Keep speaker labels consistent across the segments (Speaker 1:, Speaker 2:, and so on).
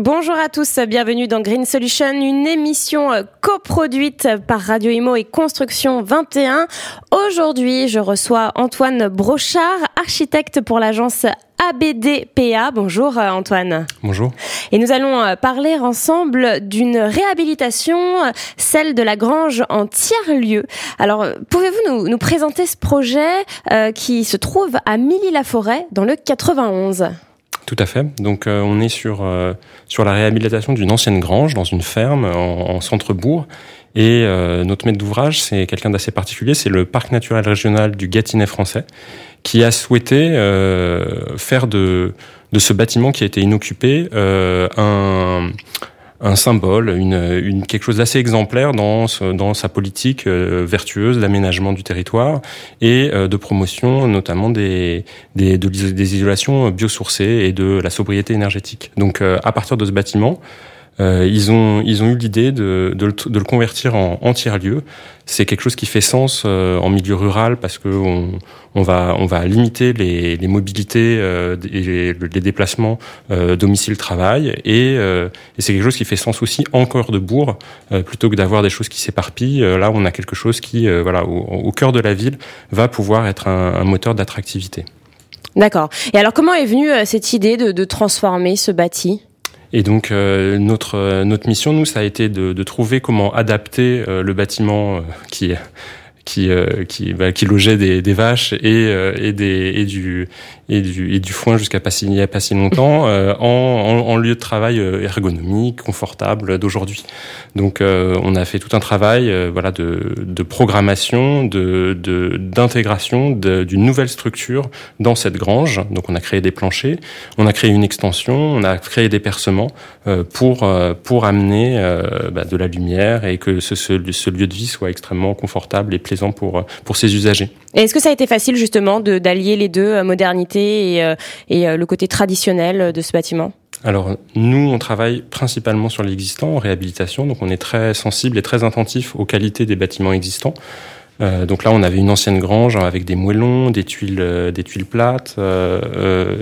Speaker 1: Bonjour à tous, bienvenue dans Green Solution, une émission euh, coproduite par Radio Imo et Construction 21. Aujourd'hui, je reçois Antoine Brochard, architecte pour l'agence ABDPA. Bonjour euh, Antoine.
Speaker 2: Bonjour.
Speaker 1: Et nous allons euh, parler ensemble d'une réhabilitation, celle de la grange en tiers-lieu. Alors, pouvez-vous nous, présenter ce projet qui se trouve à Milly-la-Forêt dans le 91
Speaker 2: tout à fait. Donc euh, on est sur euh, sur la réhabilitation d'une ancienne grange dans une ferme en, centre-bourg. Et euh, notre maître d'ouvrage, c'est quelqu'un d'assez particulier, c'est le parc naturel régional du Gâtinais français, qui a souhaité faire de de ce bâtiment qui a été inoccupé un un symbole, une, une quelque chose d'assez exemplaire dans, dans sa politique euh, vertueuse d'aménagement du territoire et euh, de promotion notamment des, des, des isolations biosourcées et de la sobriété énergétique. Donc euh, à partir de ce bâtiment, ils, ont, ils ont eu l'idée de, de, de, le convertir en, en tiers-lieu. C'est quelque chose qui fait sens euh, en milieu rural parce que on, on, va, on va limiter les, les mobilités euh, et les, déplacements euh, domicile-travail. Et, et c'est quelque chose qui fait sens aussi encore de bourg, plutôt que d'avoir des choses qui s'éparpillent. là, on a quelque chose qui, voilà, au, au, cœur de la ville, va pouvoir être un, un moteur d'attractivité.
Speaker 1: D'accord. Et alors, comment est venue cette idée de, de transformer ce bâti?
Speaker 2: Et donc euh, notre euh, notre mission, nous, ça a été de, de trouver comment adapter euh, le bâtiment qui qui qui, bah, qui logeait des, des vaches et, et des et du et du, et du foin jusqu'à pas si, il n'y a pas si longtemps euh, en, en, en, lieu de travail euh, ergonomique, confortable d'aujourd'hui. Donc euh, on a fait tout un travail voilà de, de programmation, de d'intégration d'une nouvelle structure dans cette grange. Donc on a créé des planchers, on a créé une extension, on a créé des percements pour pour amener bah, de la lumière et que ce, ce, ce, lieu de vie soit extrêmement confortable et plaisant pour pour ses usagers.
Speaker 1: Est-ce que ça a été facile justement d'allier les deux modernités et, euh, et euh, le côté traditionnel de ce bâtiment?
Speaker 2: Alors nous, on travaille principalement sur l'existant en réhabilitation, donc on est très sensible et très attentif aux qualités des bâtiments existants. Euh, donc là, on avait une ancienne grange avec des moellons, des tuiles, euh, des tuiles plates, euh,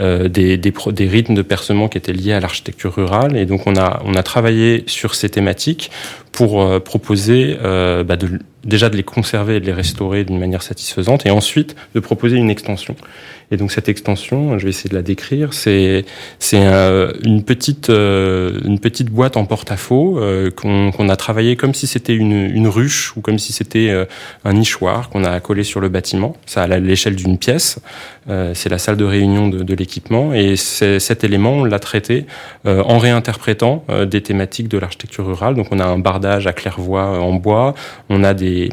Speaker 2: euh des, des, des, rythmes de percement qui étaient liés à l'architecture rurale. Et donc on a, on a travaillé sur ces thématiques pour proposer bah de, déjà de les conserver et de les restaurer d'une manière satisfaisante, et ensuite de proposer une extension. Et donc cette extension, je vais essayer de la décrire, c'est c'est une petite euh, une petite boîte en porte-à-faux euh, qu'on a travaillé comme si c'était une, une ruche ou comme si c'était euh, un nichoir qu'on a accolé sur le bâtiment. Ça à l'échelle d'une pièce. c'est la salle de réunion de, de et cet élément on l'a traité en réinterprétant des thématiques de l'architecture rurale. Donc on a un bardage à claire-voie en bois, on a des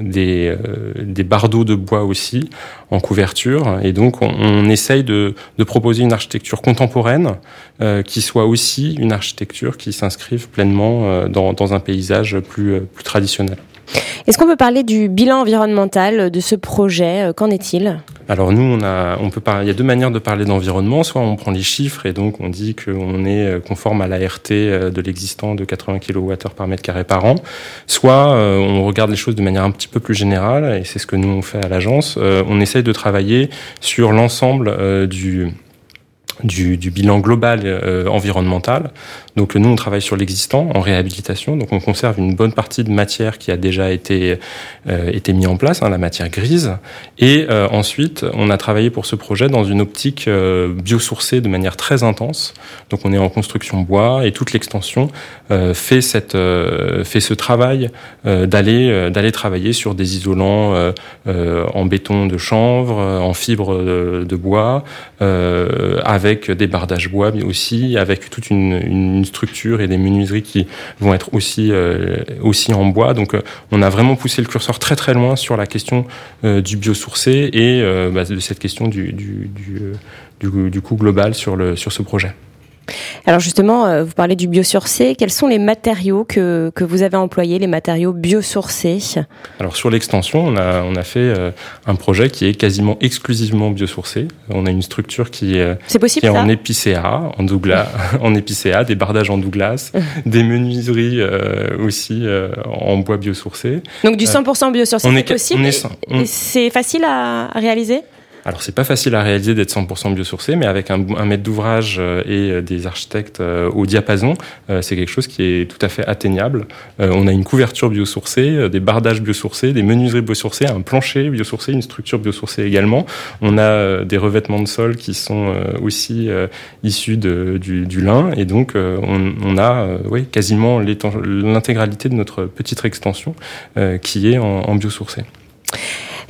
Speaker 2: des, bardeaux de bois aussi en couverture et donc on, essaye de, proposer une architecture contemporaine euh, qui soit aussi une architecture qui s'inscrive pleinement euh, dans, un paysage plus, euh, plus traditionnel.
Speaker 1: Est-ce qu'on peut parler du bilan environnemental de ce projet Qu'en est-il?
Speaker 2: Alors nous, on a, on peut parler, il y a deux manières de parler d'environnement. Soit on prend les chiffres et donc on dit qu'on est conforme à la RT de l'existant de 80 kWh par mètre carré par an. Soit on regarde les choses de manière un petit peu plus générale et c'est ce que nous on fait à l'agence. On essaye de travailler sur l'ensemble du du, du, bilan global euh, environnemental. Donc nous, on travaille sur l'existant en réhabilitation. Donc on conserve une bonne partie de matière qui a déjà été euh, été mis en place, hein, la matière grise. Et euh, ensuite, on a travaillé pour ce projet dans une optique biosourcée de manière très intense. Donc on est en construction bois et toute l'extension fait cette fait ce travail d'aller d'aller travailler sur des isolants en béton de chanvre, en fibre de, de bois, avec avec des bardages bois, mais aussi avec toute une, structure et des menuiseries qui vont être aussi, euh, aussi en bois. Donc euh, on a vraiment poussé le curseur très très loin sur la question euh, du biosourcé et bah, de cette question du, du, du, du, coût global sur, le, sur ce projet.
Speaker 1: Alors justement, euh, vous parlez du biosourcé. Quels sont les matériaux que, que vous avez employés, les matériaux biosourcés
Speaker 2: Alors sur l'extension, on a, on a fait euh, un projet qui est quasiment exclusivement biosourcé. On a une structure qui, est,
Speaker 1: possible,
Speaker 2: qui est en épicéa, en Douglas, en épicéa, des bardages en Douglas, des menuiseries euh, aussi en bois biosourcé.
Speaker 1: Donc du 100% biosourcé, c'est possible C'est facile à réaliser
Speaker 2: alors c'est pas facile à réaliser d'être 100% biosourcé, mais avec un, un maître d'ouvrage euh, et euh, des architectes euh, au diapason, c'est quelque chose qui est tout à fait atteignable. On a une couverture biosourcée, des bardages biosourcés, des menuiseries biosourcées, un plancher biosourcé, une structure biosourcée également. On a des revêtements de sol qui sont aussi issus du, lin, et donc on, a oui, quasiment l'intégralité de notre petite extension qui est en, en biosourcé.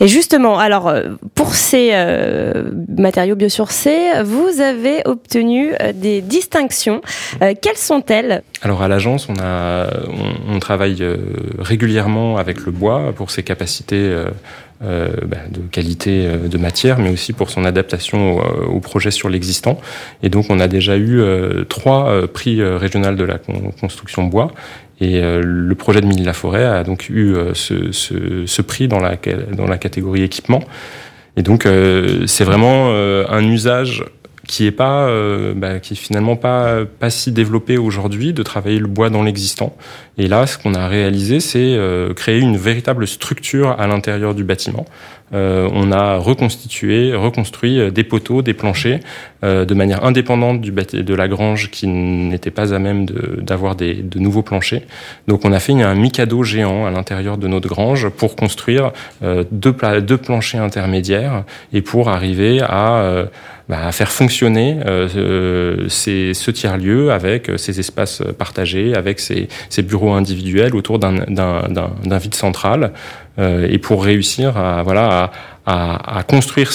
Speaker 1: Et justement, alors euh, pour ces euh, matériaux biosourcés, vous avez obtenu euh, des distinctions. quelles sont-elles?
Speaker 2: Alors à l'agence, on travaille régulièrement avec le bois pour ses capacités bah, de qualité de matière, mais aussi pour son adaptation au, projet sur l'existant. Et donc, on a déjà eu trois prix régionaux de la construction bois. Et euh, le projet de Mille-la-Forêt a donc eu euh, ce, prix dans la, dans la catégorie équipement. Et donc, euh, c'est vraiment un usage qui est pas, bah, qui est finalement pas pas si développé aujourd'hui de travailler le bois dans l'existant. Et là, ce qu'on a réalisé, c'est créer une véritable structure à l'intérieur du bâtiment euh, on a reconstitué, reconstruit euh, des poteaux, des planchers euh, de manière indépendante du de la grange qui n'était pas à même d'avoir de, de nouveaux planchers. Donc on a fait un mikado géant à l'intérieur de notre grange pour construire deux, deux planchers intermédiaires et pour arriver à bah, à faire fonctionner euh, ces, ce tiers-lieu avec ces espaces partagés, avec ces, bureaux individuels autour d'un vide central, euh, et pour réussir à voilà à, à, construire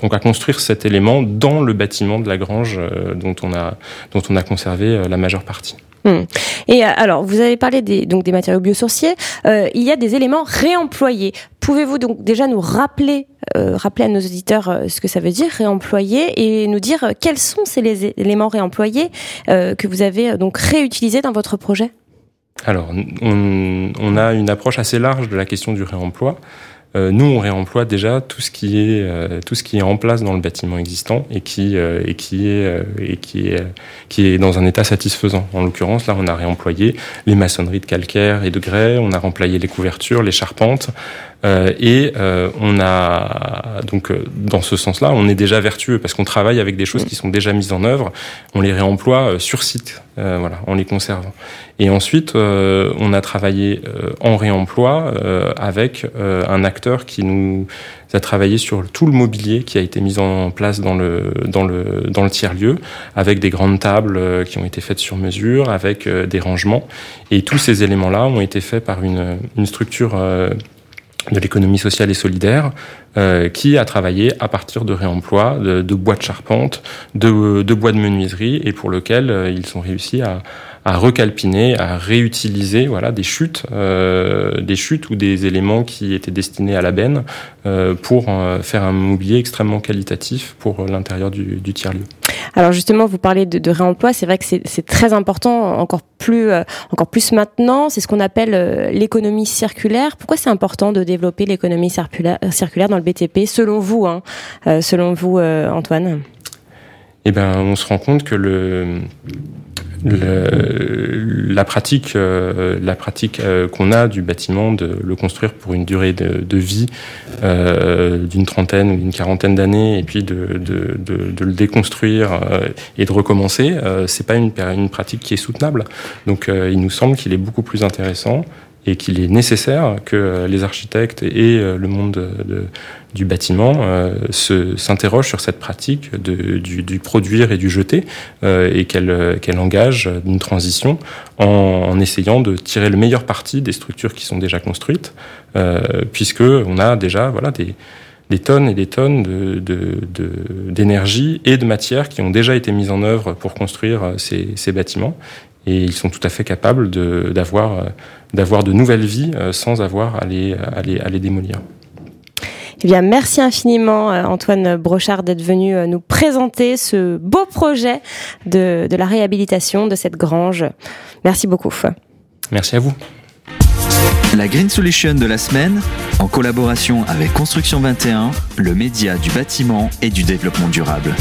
Speaker 2: on va construire cet élément dans le bâtiment de la grange euh, dont on a dont on a conservé euh, la majeure partie.
Speaker 1: Hmm. Et alors, vous avez parlé des, donc des matériaux biosourciers. Euh, il y a des éléments réemployés. Pouvez-vous donc déjà nous rappeler, euh, rappeler à nos auditeurs ce que ça veut dire réemployer et nous dire quels sont ces éléments réemployés euh, que vous avez donc réutilisés dans votre projet?
Speaker 2: Alors, on, on, a une approche assez large de la question du réemploi. Euh, nous, on réemploie déjà tout ce qui est euh, tout ce qui est en place dans le bâtiment existant et qui euh, et qui est et qui est qui est dans un état satisfaisant. En l'occurrence, là, on a réemployé les maçonneries de calcaire et de grès, on a réemployé les couvertures, les charpentes, euh, et euh, on a donc euh, dans ce sens-là, on est déjà vertueux parce qu'on travaille avec des choses qui sont déjà mises en œuvre. On les réemploie sur site, voilà, en les conservant. Et ensuite, on a travaillé en réemploi avec un acteur qui nous a travaillé sur tout le mobilier qui a été mis en place dans le dans le dans le tiers lieu, avec des grandes tables qui ont été faites sur mesure, avec des rangements. Et tous ces éléments-là ont été faits par une une structure de l'économie sociale et solidaire, euh, qui a travaillé à partir de réemploi, de, bois de charpente, de, bois de menuiserie, et pour lequel euh, ils ont réussi à, à recalpiner, à réutiliser voilà des chutes, euh, des chutes ou des éléments qui étaient destinés à la benne pour faire un mobilier extrêmement qualitatif pour l'intérieur du, du tiers-lieu.
Speaker 1: Alors justement, vous parlez de, réemploi, c'est vrai que c'est très important, encore plus, euh, encore plus maintenant. C'est ce qu'on appelle euh, l'économie circulaire. Pourquoi c'est important de développer l'économie circulaire, circulaire dans le BTP, selon vous, hein, selon vous, Antoine?
Speaker 2: Eh ben, on se rend compte que le le, la pratique, euh, la pratique euh, qu'on a du bâtiment, de le construire pour une durée de, vie euh, d'une trentaine ou d'une quarantaine d'années, et puis de, de, de, le déconstruire euh, et de recommencer, c'est pas une, une pratique qui est soutenable. Donc, il nous semble qu'il est beaucoup plus intéressant et qu'il est nécessaire que les architectes et le monde de, du bâtiment euh, s'interroge sur cette pratique du, du, produire et du jeter euh, et qu'elle engage une transition en, essayant de tirer le meilleur parti des structures qui sont déjà construites, euh, puisque on a déjà voilà des tonnes et des tonnes d'énergie et de matière qui ont déjà été mises en œuvre pour construire ces bâtiments. Et ils sont tout à fait capables d'avoir de, de nouvelles vies sans avoir à les, à les, à les démolir.
Speaker 1: Eh bien, merci infiniment Antoine Brochard d'être venu nous présenter ce beau projet de, de la réhabilitation de cette grange. Merci beaucoup.
Speaker 2: Merci à vous.
Speaker 3: La Green Solution de la semaine, en collaboration avec Construction 21, le média du bâtiment et du développement durable.